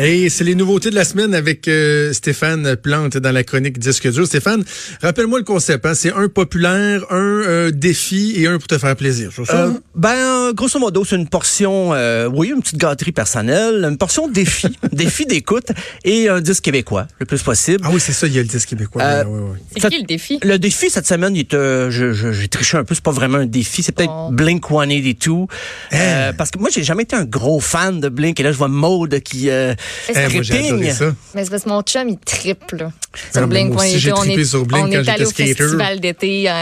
Hey, c'est les nouveautés de la semaine avec euh, Stéphane Plante dans la chronique Disque dur. Stéphane, rappelle-moi le concept. Hein? C'est un populaire, un euh, défi et un pour te faire plaisir. Ça? Euh, ben, grosso modo, c'est une portion, euh, oui, une petite gâterie personnelle, une portion défi, défi d'écoute et un disque québécois, le plus possible. Ah oui, c'est ça, il y a le disque québécois. Euh, oui, oui, oui. C'est qui le défi? Le défi cette semaine, il est, euh, je, je- j'ai triché un peu, c'est pas vraiment un défi, c'est peut-être Oh. Blink 182. Euh, parce que moi, j'ai jamais été un gros fan de Blink et là, je vois Maude qui euh, Mais Eh, c'est moi, j'ai adoré tripping. ça. Mais c'est parce que mon chum, il triple là, non, sur Blink. moi aussi, On j'ai est- on trippé est, sur Blink on quand est allé au skater. festival d'été euh,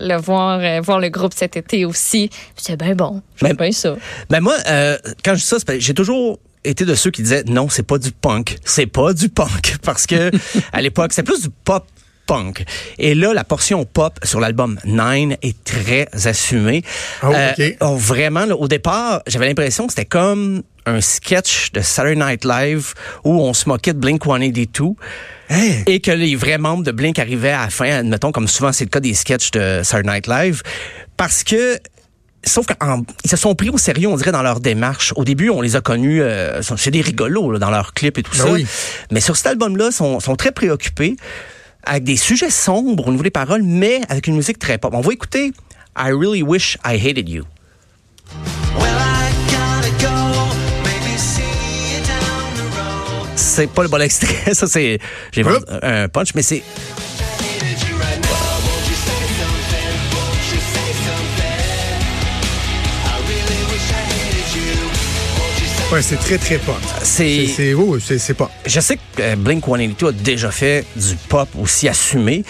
le voir, euh, voir le groupe cet été aussi. C'est bien bon. J'aime bien ça. Ben moi, euh, quand je dis ça, j'ai toujours été de ceux qui disaient non, c'est pas du punk. C'est pas du punk. Parce que à l'époque, c'est plus du pop punk. Et là, la portion pop sur l'album Nine est très assumée. Oh, ok. oh, vraiment, là, au départ, j'avais l'impression que c'était comme un sketch de Saturday Night Live où on se moquait de Blink-182 Hey. et que les vrais membres de Blink arrivaient à la fin, admettons, comme souvent c'est le cas des sketchs de Saturday Night Live, parce que Sauf qu'ils se sont pris au sérieux, on dirait, dans leur démarche. Au début, on les a connus, euh, c'est des rigolos là, dans leurs clips et tout Ben ça. oui. Mais sur cet album-là, sont, sont très préoccupés avec des sujets sombres au niveau des paroles, mais avec une musique très pop. On va écouter I Really Wish I Hated You. C'est pas le bon extrait, ça c'est j'ai Hop. un punch, mais c'est Ouais, c'est très, très pop. C'est, c'est, c'est pop. je sais que euh, Blink 182 a déjà fait du pop aussi assumé.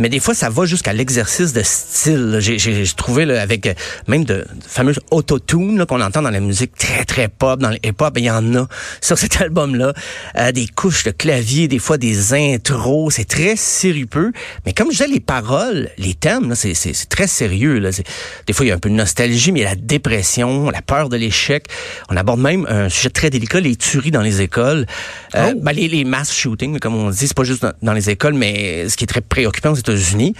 Mais des fois, ça va jusqu'à l'exercice de style. J'ai, trouvé là, avec euh, même de, de fameuses autotune là, qu'on entend dans la musique très très pop, dans le hip-hop, il y en a sur cet album-là. Euh, des couches de clavier, des fois des intros, c'est très sirupeux. Mais comme je disais, les paroles, les thèmes, c'est, c'est, c'est très sérieux. Là. C'est- des fois, il y a un peu de nostalgie, mais il y a la dépression, la peur de l'échec. On aborde même un sujet très délicat, les tueries dans les écoles. Euh, ben, les, les mass shootings, comme on dit, c'est pas juste dans, dans les écoles, mais ce qui est très préoccupant aux États-Unis.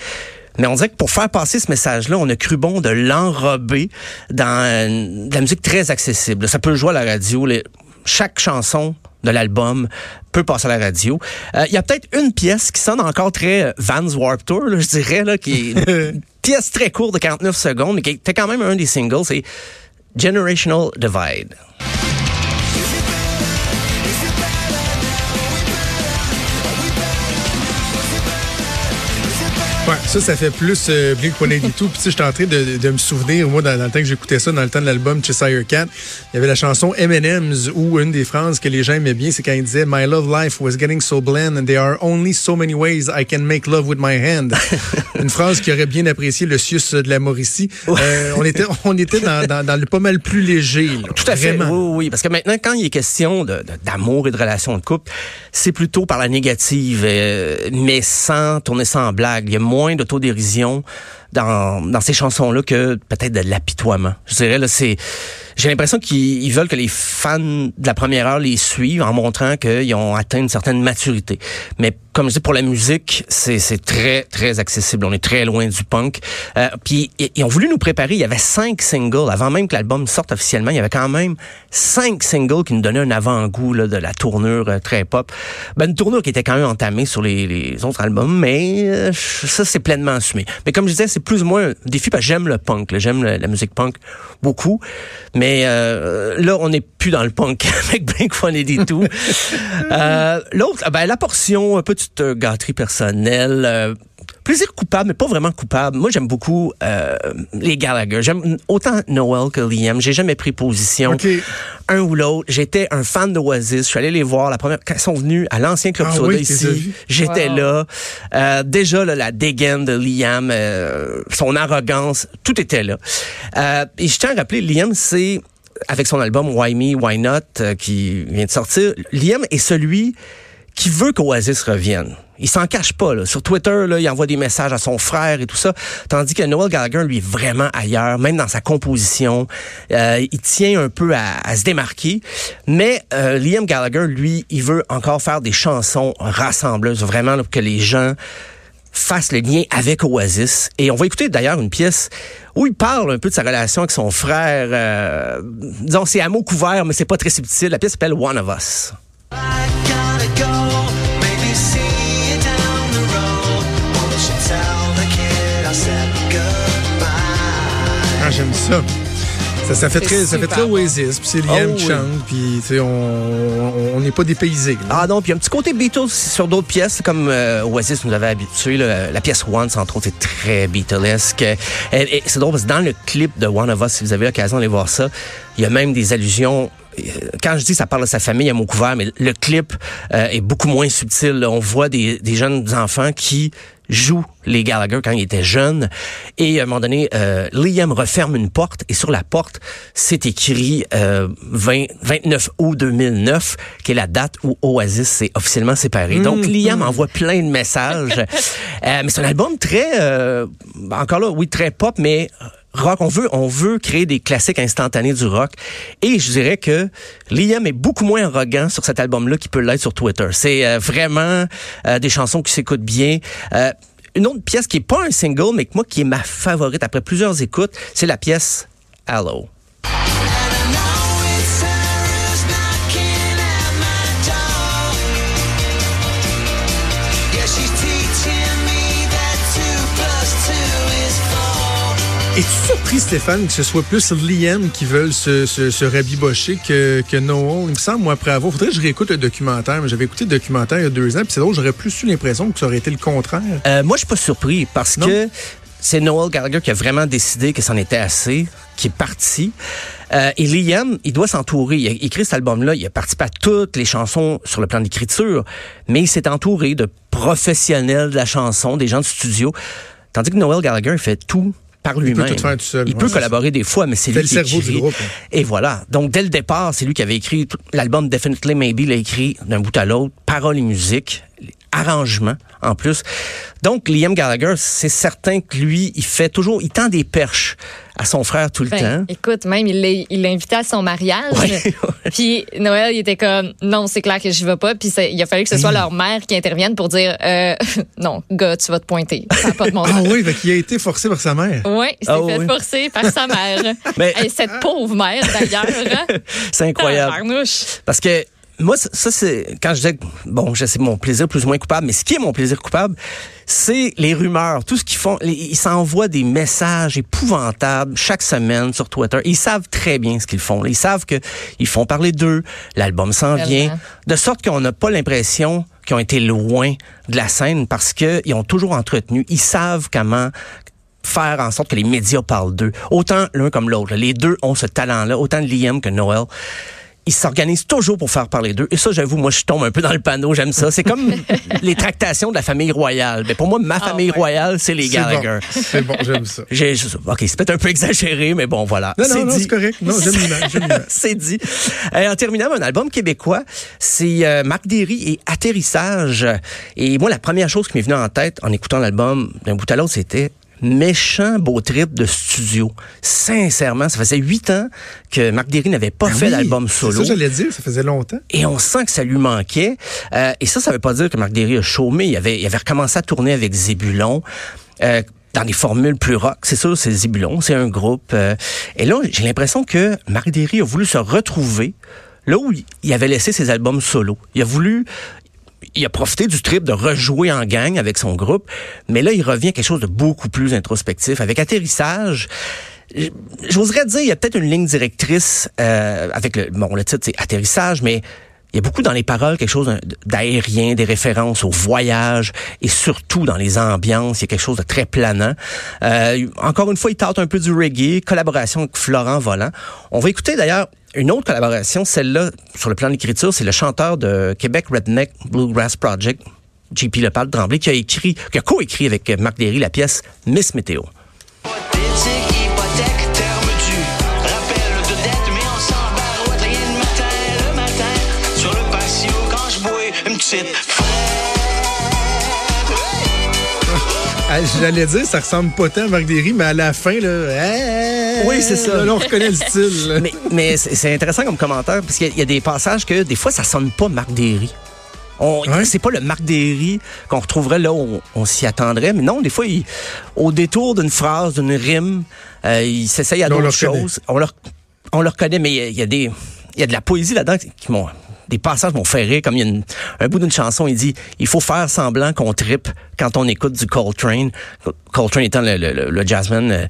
Mais on dirait que pour faire passer ce message-là, on a cru bon de l'enrober dans euh, de la musique très accessible. Ça peut jouer à la radio. les- chaque chanson de l'album peut passer à la radio. Euh, Il y a peut-être une pièce qui sonne encore très euh, Vans Warp Tour, là, je dirais, là, qui est une pièce très courte de 49 secondes, mais qui était quand même un des singles. C'est Generational Divide. Ouais, ça, ça fait plus euh, Blink 182. Puis, tu sais, j'étais en train de, de me souvenir, moi, dans, dans le temps que j'écoutais ça, dans le temps de l'album Cheshire Cat, il y avait la chanson M&M's où une des phrases que les gens aimaient bien, c'est quand il disait My love life was getting so bland and there are only so many ways I can make love with my hand. une phrase qui aurait bien apprécié le Sius de la Mauricie. Euh, on était, on était dans, dans, dans le pas mal plus léger. là. Tout à fait. Vraiment. Oui, oui, oui. Parce que maintenant, quand il est question de- de- d'amour et de relations de couple, c'est plutôt par la négative, euh, mais sans tourner sans blague. Il y a moins d'autodérision dans, dans ces chansons-là que peut-être de l'apitoiement. Je dirais, là, c'est... J'ai l'impression qu'ils ils veulent que les fans de la première heure les suivent en montrant qu'ils ont atteint une certaine maturité. Mais comme je dis, pour la musique, c'est très, très accessible. On est très loin du punk. Euh, puis ils ont voulu nous préparer. Il y avait cinq singles. Avant même que l'album sorte officiellement, il y avait quand même cinq singles qui nous donnaient un avant-goût de la tournure euh, très pop. Ben, une tournure qui était quand même entamée sur les, autres albums, mais euh, ça, c'est pleinement assumé. Mais comme je disais, c'est plus ou moins un défi parce j'aime le punk. J'aime la musique punk beaucoup. Mais euh, là, on n'est plus dans le punk avec Blink-182. euh, L'autre, ben, la portion, petite euh, gâterie personnelle. Plaisir coupable, mais pas vraiment coupable. Moi, j'aime beaucoup euh, les Gallagher. J'aime autant Noel que Liam. J'ai jamais pris position. OK. Un ou l'autre. J'étais un fan d'Oasis. Je suis allé les voir la première quand ils sont venus à l'ancien club Ah Soda oui, ici. J'étais Wow. là. Euh, déjà là, la dégaine de Liam, euh, son arrogance, tout était là. Euh, et je tiens à rappeler, Liam, c'est avec son album Why Me, Why Not, euh, qui vient de sortir. Liam est celui qui veut qu'Oasis revienne. Il s'en cache pas. Sur Twitter, il envoie des messages à son frère et tout ça. Tandis que Noel Gallagher, lui, est vraiment ailleurs, même dans sa composition. Euh, il tient un peu à, se démarquer. Mais euh, Liam Gallagher, lui, il veut encore faire des chansons rassembleuses, vraiment, pour que les gens fassent le lien avec Oasis. Et on va écouter d'ailleurs une pièce où il parle un peu de sa relation avec son frère. Euh, disons, c'est à mots couverts, mais c'est pas très subtil. La pièce s'appelle One of Us. J'aime ça. Ça, ça fait très, ça fait très. Oasis, puis c'est Liam Oh, qui oui. chante, puis tu sais, on on- on n'est pas dépaysé. là. Ah non, puis il y a un petit côté Beatles sur d'autres pièces, comme euh, Oasis nous avait habitués. là. La pièce One, entre autres, c'est très Beatlesque. Et- et C'est drôle parce que dans le clip de One of Us, si vous avez l'occasion d'aller voir ça, il y a même des allusions. euh, Quand je dis ça parle de sa famille à mot couvert, mais le clip euh, est beaucoup moins subtil. là. On voit des, des jeunes enfants qui jouent les Gallagher quand ils étaient jeunes. Et à un moment donné, euh, Liam referme une porte et sur la porte, c'est écrit euh, 20 29 août 2009, qui est la date où Oasis s'est officiellement séparé. Donc Liam envoie plein de messages. Euh, mais c'est un album très, euh, encore là, oui, très pop, mais rock. On veut, on veut créer des classiques instantanés du rock. Et je dirais que Liam est beaucoup moins arrogant sur cet album-là qu'il peut l'être sur Twitter. C'est euh, vraiment euh, des chansons qui s'écoutent bien. Euh, une autre pièce qui est pas un single, mais que moi qui est ma favorite après plusieurs écoutes, c'est la pièce Hello. Es-tu surpris, Stéphane, que ce soit plus Liam qui veulent se, se, se rabibocher que, que Noel? Il me semble, moi, après avoir... Faudrait que je réécoute le documentaire, mais j'avais écouté le documentaire il y a deux ans, puis c'est drôle, j'aurais plus eu l'impression que ça aurait été le contraire. Euh, moi, je suis pas surpris parce Non? que c'est Noel Gallagher qui a vraiment décidé que c'en était assez, qui est parti. Euh, et Liam, il doit s'entourer. Il a écrit cet album-là, il a participé à toutes les chansons sur le plan d'écriture, mais il s'est entouré de professionnels de la chanson, des gens de studio. Tandis que Noel Gallagher, il fait tout par lui-même. tout faire tout seul, Il ouais, peut collaborer des fois, mais c'est lui le qui cerveau écrit. du groupe, hein. Et voilà. Donc, dès le départ, c'est lui qui avait écrit l'album Definitely Maybe, l'a écrit d'un bout à l'autre, paroles et musique, arrangements en plus. Donc, Liam Gallagher, c'est certain que lui, il fait toujours, il tend des perches à son frère tout le Ben, temps. écoute, même, il l'a invité à son mariage. Ouais, Puis Noël, il était comme, non, c'est clair que je vais pas. Puis ça- il a fallu que ce soit leur mère qui intervienne pour dire, euh, non, gars, tu vas te pointer. Ça pas de Ah oui, qu'il a été forcé par sa mère. Oui, il s'est Ah fait oui. forcer par sa mère. Mais- Et cette pauvre mère, d'ailleurs. hein. C'est incroyable. Parce que moi, ça, c'est quand je dis que, bon, je sais mon plaisir plus ou moins coupable, mais ce qui est mon plaisir coupable, c'est les rumeurs, tout ce qu'ils font. Les- Ils s'envoient des messages épouvantables chaque semaine sur Twitter. Ils savent très bien ce qu'ils font. Ils savent que ils font parler d'eux. L'album s'en vient, de sorte qu'on n'a pas l'impression qu'ils ont été loin de la scène parce que ils ont toujours entretenu. Ils savent comment faire en sorte que les médias parlent d'eux. Autant l'un comme l'autre. Les deux ont ce talent-là, autant Liam que Noël. Ils s'organisent toujours pour faire parler d'eux. Et ça, j'avoue, moi, je tombe un peu dans le panneau. J'aime ça. C'est comme les tractations de la famille royale. Mais pour moi, ma famille ouais. royale, c'est les Gallagher. c'est bon, j'aime ça. J'ai, ok, c'est peut-être un peu exagéré, mais bon, voilà. Non, non, C'est non, dit. c'est correct. Non, j'aime c'est dit. Euh, en terminant, un album québécois, c'est euh, Marc Derry et Atterrissage. Et moi, la première chose qui m'est venue en tête en écoutant l'album d'un bout à l'autre, c'était méchant beau trip de studio. Sincèrement, ça faisait huit ans que Marc Derry n'avait pas Ah fait oui, d'album solo. Ça, j'allais dire, ça faisait longtemps. Et on sent que ça lui manquait. Euh, et ça, ça veut pas dire que Marc Derry a chômé. Il avait, il avait recommencé à tourner avec Zébulon. Euh, dans des formules plus rock. C'est sûr, c'est Zébulon, c'est un groupe. euh, et là, j'ai l'impression que Marc Derry a voulu se retrouver là où il avait laissé ses albums solo. Il a voulu... Il a profité du trip de rejouer en gang avec son groupe, mais là, il revient à quelque chose de beaucoup plus introspectif. Avec Atterrissage, j'oserais dire, il y a peut-être une ligne directrice euh, avec le... Bon, le titre, c'est Atterrissage, mais il y a beaucoup dans les paroles quelque chose d'aérien, des références au voyage et surtout dans les ambiances, il y a quelque chose de très planant. Euh, encore une fois, il tente un peu du reggae, collaboration avec Florent Volant. On va écouter d'ailleurs une autre collaboration, celle-là sur le plan de l'écriture, c'est le chanteur de Québec Redneck Bluegrass Project, JP Lepal Tremblay, qui a écrit, qui a co-écrit avec Marc Derry la pièce Miss Météo. J'allais dire, ça ressemble pas tant à Marc Derry, mais à la fin, là, Oui, c'est ça. Là, on reconnaît le style. mais mais c'est intéressant comme commentaire parce qu'il y a- des passages que des fois ça sonne pas Marc Derry. Ouais. C'est pas le Marc Derry qu'on retrouverait là où on, on s'y attendrait, mais non, des fois, il- au détour d'une phrase, d'une rime, euh, il s'essaye à d'autres choses. On le, on le reconnaît, mais il y a- il y, a des, il y a de la poésie là-dedans qui, qui m'ont des passages m'ont fait rire, comme il y a une- un bout d'une chanson, il dit il faut faire semblant qu'on trippe quand on écoute du Coltrane. Coltrane étant le, le, le- le jazzman. euh,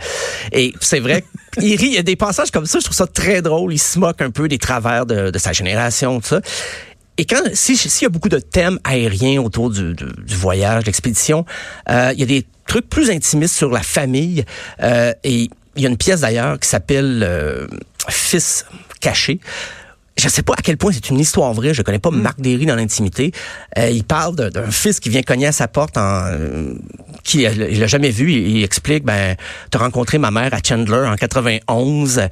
et c'est vrai, il rit, il y a des passages comme ça, je trouve ça très drôle. Il se moque un peu des travers de, de sa génération, tout ça. Et quand si s'il y a beaucoup de thèmes aériens autour du, du, du voyage, de l'expédition, euh, il y a des trucs plus intimistes sur la famille. euh, et il y a une pièce d'ailleurs qui s'appelle euh, Fils caché. Je sais pas à quel point c'est une histoire vraie. Je connais pas Marc Derry dans l'intimité. Euh, il parle d'un fils qui vient cogner à sa porte en euh, qui il l'a jamais vu. Il, il explique ben t'as rencontré ma mère à Chandler en 91. Euh,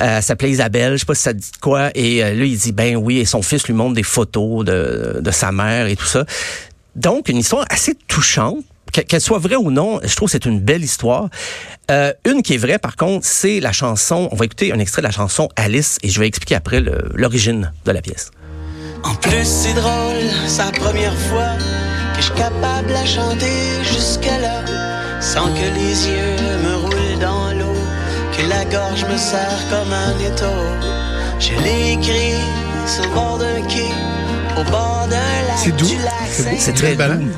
elle s'appelait Isabelle. Je sais pas si ça dit quoi. Et euh, là il dit ben oui. Et son fils lui montre des photos de, de sa mère et tout ça. Donc une histoire assez touchante. Que- Qu'elle soit vraie ou non, je trouve que c'est une belle histoire. Euh, une qui est vraie, par contre, c'est la chanson. On va écouter un extrait de la chanson Alice et je vais expliquer après l'origine de la pièce. En plus, c'est drôle, c'est la première fois que je suis capable à chanter jusque-là, sans que les yeux me roulent dans l'eau, que la gorge me serre comme un étau. Je l'ai écrit sur le bord d'un quai, au bord d'un lac C'est doux. C'est très doux.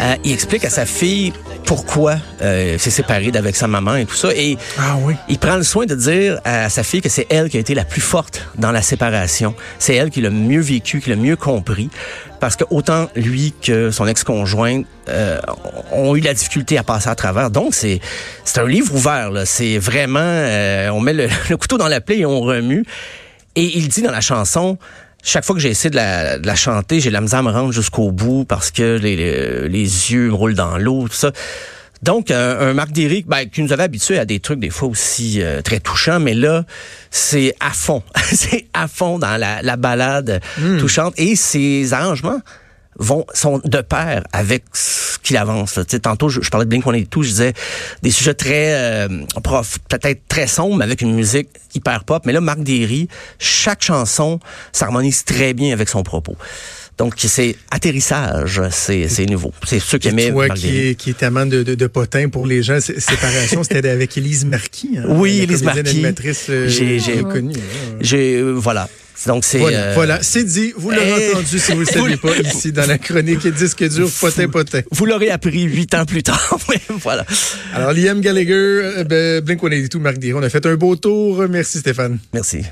Euh, il explique à sa fille pourquoi euh, s'est séparé d'avec sa maman et tout ça. Et Ah oui. il prend le soin de dire à sa fille que c'est elle qui a été la plus forte dans la séparation. C'est elle qui l'a mieux vécu, qui l'a mieux compris. Parce que autant lui que son ex-conjoint euh, ont eu la difficulté à passer à travers. Donc, c'est c'est un livre ouvert. là. C'est vraiment... euh, on met le, le couteau dans la plaie et on remue. Et il dit dans la chanson, chaque fois que j'ai essayé de la, de la chanter, j'ai la misère à me rendre jusqu'au bout parce que les, les, les yeux me roulent dans l'eau, tout ça. Donc, un, un Marc Derry, ben, qui nous avait habitués à des trucs des fois aussi euh, très touchants, mais là, c'est à fond. c'est à fond dans la, la balade touchante. Et ses arrangements vont sont de pair avec ce qu'il avance. là. Tantôt, je, je parlais de Blink-182, je disais des sujets très euh, prof, peut-être très sombres, mais avec une musique hyper pop. Mais là, Marc Derry, chaque chanson s'harmonise très bien avec son propos. Donc, c'est atterrissage, c'est nouveau. C'est ceux qui aimaient toi qui est, qui est amant de, de, de potin pour les gens, sé- séparation, c'était avec Élise Marquis. hein, Oui, Élise Marquis. animatrice euh, J'ai- j'ai- hein. J'ai voilà. Donc c'est Voilà, euh, voilà. c'est dit. Vous l'aurez Eh, entendu si vous ne le saviez pas ici dans la chronique disque dur potin potin. vous l'aurez appris huit ans plus tard. Voilà. Alors, Liam Gallagher, euh, ben, Blink-182, Marc Diron, on a fait un beau tour. Merci Stéphane. Merci.